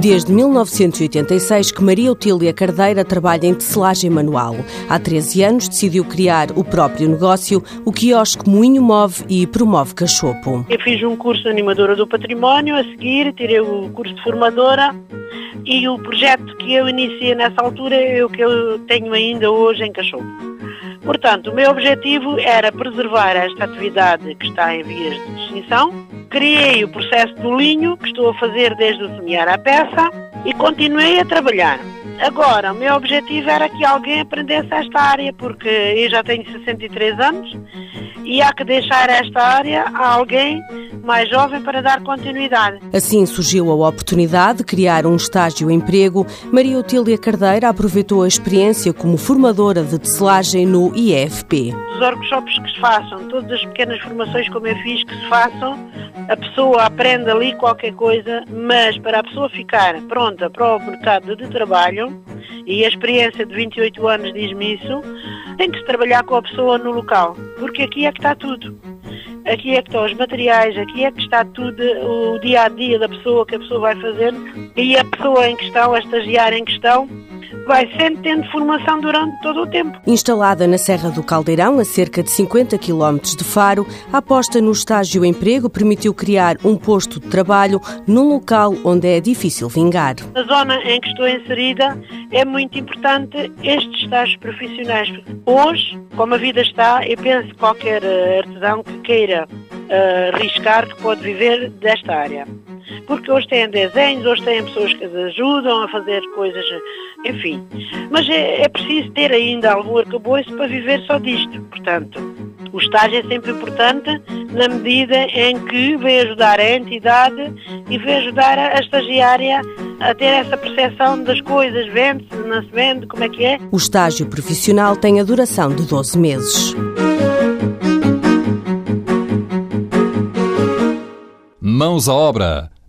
desde 1986 que Maria Otília Cardeira trabalha em tecelagem manual. Há 13 anos decidiu criar o próprio negócio, o quiosque Moinho Move e promove cachopo. Eu fiz um curso de animadora do património, a seguir tirei o curso de formadora e o projeto que eu iniciei nessa altura é o que eu tenho ainda hoje em Cachopo. Portanto, o meu objetivo era preservar esta atividade que está em vias de extinção. Criei o processo do linho, que estou a fazer desde o semear a peça, e continuei a trabalhar. Agora, o meu objetivo era que alguém aprendesse esta área, porque eu já tenho 63 anos e há que deixar esta área a alguém mais jovem para dar continuidade. Assim surgiu a oportunidade de criar um estágio-emprego. Maria Otília Cardeira aproveitou a experiência como formadora de tecelagem no IFP. Os workshops que se façam, todas as pequenas formações como eu fiz que se façam, a pessoa aprende ali qualquer coisa, mas para a pessoa ficar pronta para o mercado de trabalho, e a experiência de 28 anos diz-me isso, tem que se trabalhar com a pessoa no local, porque aqui é que está tudo. Aqui é que estão os materiais, aqui é que está tudo, o dia a dia da pessoa que a pessoa vai fazer e a pessoa em questão, a estagiária em questão, vai sempre tendo formação durante todo o tempo. Instalada na Serra do Caldeirão, a cerca de 50 km de Faro, a aposta no estágio emprego permitiu criar um posto de trabalho num local onde é difícil vingar. Na zona em que estou inserida, é muito importante estes estágios profissionais. Hoje, como a vida está, eu penso que qualquer eh, artesão que queira uh, arriscar que pode viver desta área porque hoje têm desenhos, hoje têm pessoas que ajudam a fazer coisas, enfim. Mas é, é preciso ter ainda algum arcabouço para viver só disto. Portanto, o estágio é sempre importante na medida em que vem ajudar a entidade e vem ajudar a estagiária a ter essa percepção das coisas, vende-se, não se vende, como é que é. O estágio profissional tem a duração de 12 meses. Mãos à obra